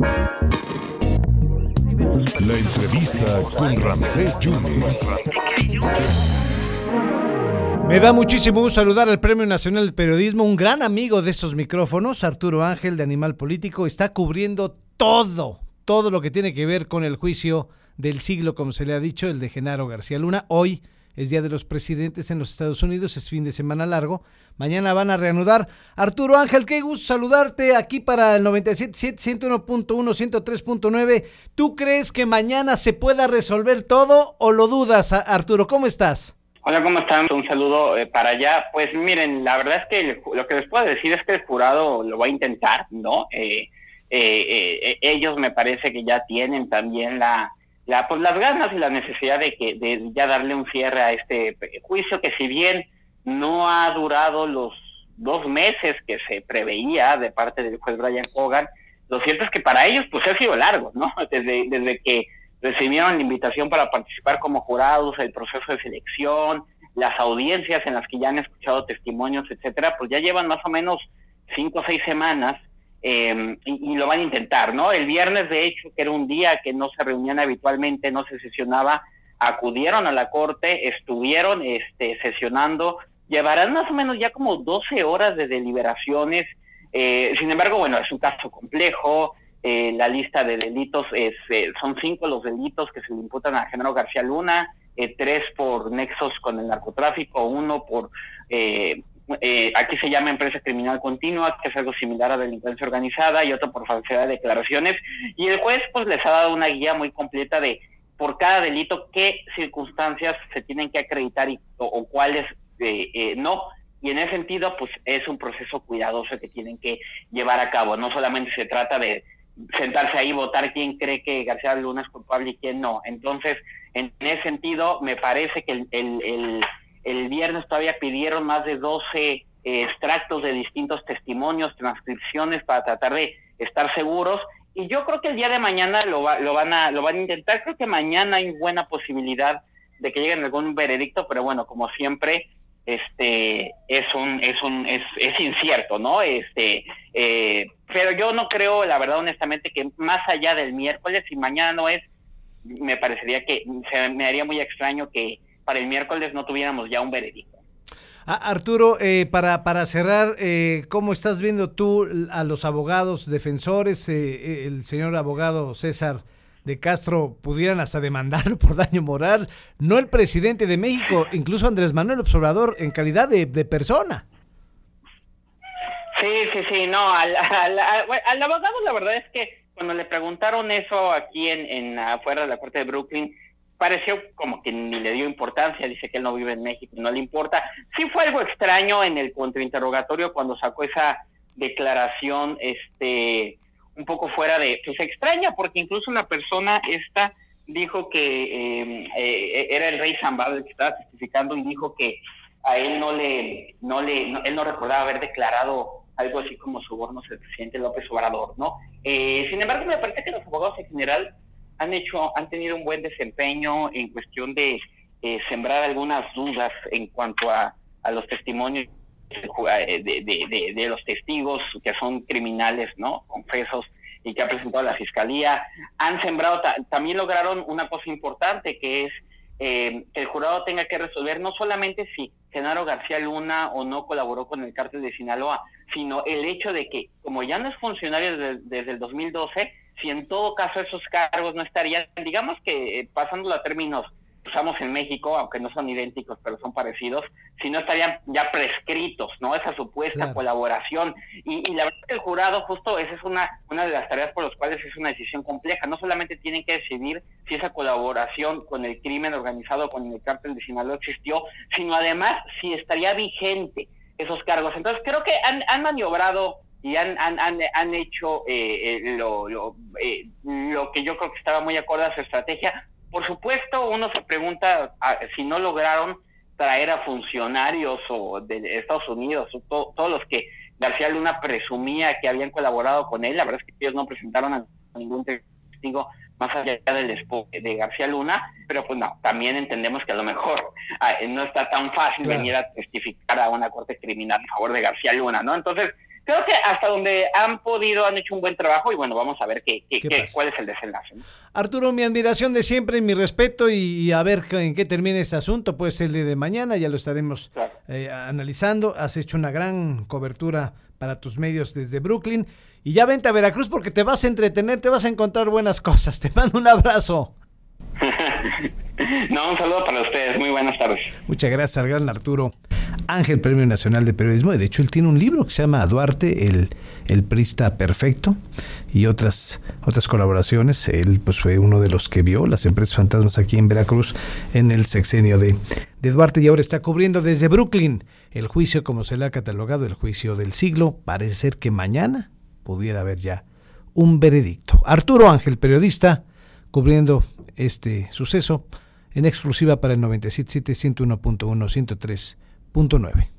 La entrevista con Ramsés Yunes. Me da muchísimo gusto saludar al Premio Nacional de Periodismo, un gran amigo de estos micrófonos, Arturo Ángel de Animal Político, está cubriendo todo, todo lo que tiene que ver con el juicio del siglo, como se le ha dicho, el de Genaro García Luna. Hoy es Día de los Presidentes en los Estados Unidos, es fin de semana largo. Mañana van a reanudar. Arturo Ángel, qué gusto saludarte aquí para el 97.7, 101.1, 103.9. ¿Tú crees que mañana se pueda resolver todo o lo dudas, Arturo? ¿Cómo estás? Hola, ¿cómo están? Un saludo eh, para allá. Pues miren, la verdad es que lo que les puedo decir es que el jurado lo va a intentar, ¿no? Eh, eh, ellos me parece que ya tienen también la, la, pues las ganas y la necesidad de que de ya darle un cierre a este juicio que si bien no ha durado los dos meses que se preveía de parte del juez Brian Hogan, lo cierto es que para ellos pues ha sido largo, ¿no? Desde, desde que recibieron la invitación para participar como jurados, el proceso de selección, las audiencias en las que ya han escuchado testimonios, etcétera, pues ya llevan más o menos cinco o seis semanas eh, y, lo van a intentar, ¿no? El viernes, de hecho, que era un día que no se reunían habitualmente, no se sesionaba, acudieron a la corte, estuvieron este, sesionando, llevarán más o menos ya como 12 horas de deliberaciones. Eh, sin embargo, bueno, es un caso complejo. Eh, la lista de delitos es, eh, son cinco los delitos que se le imputan a Genaro García Luna, tres por nexos con el narcotráfico, uno por eh, aquí se llama empresa criminal continua, que es algo similar a delincuencia organizada, y otro por falsedad de declaraciones. Y el juez pues les ha dado una guía muy completa de por cada delito qué circunstancias se tienen que acreditar y, o, cuáles eh, eh, no. Y en ese sentido, pues es un proceso cuidadoso que tienen que llevar a cabo. No solamente se trata de sentarse ahí y votar quién cree que García Luna es culpable y quién no. Entonces, en ese sentido, me parece que el el viernes todavía pidieron más de 12 eh, extractos de distintos testimonios, transcripciones para tratar de estar seguros. Y yo creo que el día de mañana lo, lo, van, a, lo van a intentar. Creo que mañana hay buena posibilidad de que lleguen algún veredicto, pero bueno, como siempre, este es un es un es, es incierto no este eh, pero yo no creo la verdad honestamente que más allá del miércoles y mañana no es me parecería que se me haría muy extraño que para el miércoles no tuviéramos ya un veredicto. Ah, Arturo, eh, para, para cerrar, eh, ¿cómo estás viendo tú a los abogados defensores? Eh, el señor abogado César de Castro pudieran hasta demandarlo por daño moral, no el presidente de México, incluso Andrés Manuel Observador en calidad de, persona. Sí, sí, sí, no, al, al, abogado la verdad es que cuando le preguntaron eso aquí en, en afuera de la corte de Brooklyn, pareció como que ni le dio importancia, dice que él no vive en México, no le importa. Sí fue algo extraño en el contrainterrogatorio cuando sacó esa declaración, este, un poco fuera de, pues extraña, porque incluso una persona esta dijo que em, eh, era el rey Zambado el que estaba testificando y dijo que a él no le, no le, él no recordaba haber declarado algo así como sobornos al presidente López Obrador, ¿no? Eh, sin embargo, me parece que los abogados en general han hecho, han tenido un buen desempeño en cuestión de eh, sembrar algunas dudas en cuanto a, a los testimonios de, de, de, los testigos que son criminales, ¿no? Confesos y que ha presentado la fiscalía. Han sembrado, también lograron una cosa importante que es eh, que el jurado tenga que resolver no solamente si Genaro García Luna o no colaboró con el cártel de Sinaloa, sino el hecho de que como ya no es funcionario desde, desde el 2012, si en todo caso esos cargos no estarían, digamos que eh, pasándolo a términos usamos en México, aunque no son idénticos, pero son parecidos, si no estarían ya prescritos, ¿no? Esa supuesta colaboración. Y, la verdad es que el jurado, justo esa es una, una de las tareas por las cuales es una decisión compleja. No solamente tienen que decidir si esa colaboración con el crimen organizado, con el cártel de Sinaloa existió, sino además si estaría vigente esos cargos. Entonces creo que han, han maniobrado y han, han, han, hecho eh, eh, lo, lo, eh, lo, que yo creo que estaba muy acorde a su estrategia. Por supuesto, uno se pregunta ah, si no lograron traer a funcionarios o de Estados Unidos, o todos los que García Luna presumía que habían colaborado con él. La verdad es que ellos no presentaron a ningún testigo más allá del de García Luna, pero pues no, también entendemos que a lo mejor ah, no está tan fácil venir a testificar a una corte criminal a favor de García Luna, ¿no? Entonces, creo que hasta donde han podido han hecho un buen trabajo y bueno, vamos a ver qué, cuál es el desenlace. Arturo, mi admiración de siempre y mi respeto y, a ver en qué termina este asunto, puede ser el de mañana, ya lo estaremos eh, analizando. Has hecho una gran cobertura para tus medios desde Brooklyn y ya vente a Veracruz porque te vas a entretener, te vas a encontrar buenas cosas. Te mando un abrazo. no, un saludo para ustedes. Muy buenas tardes. Muchas gracias al gran Arturo Ángel, Premio Nacional de Periodismo. Y de hecho, él tiene un libro que se llama Duarte, el, el Prista Perfecto, y otras, otras colaboraciones. Él pues, fue uno de los que vio las empresas fantasmas aquí en Veracruz en el sexenio de, de Duarte y ahora está cubriendo desde Brooklyn el juicio, como se le ha catalogado, el juicio del siglo. Parece ser que mañana pudiera haber ya un veredicto. Arturo Ángel, periodista, cubriendo este suceso en exclusiva para el 97.7, 101.1, 103.9.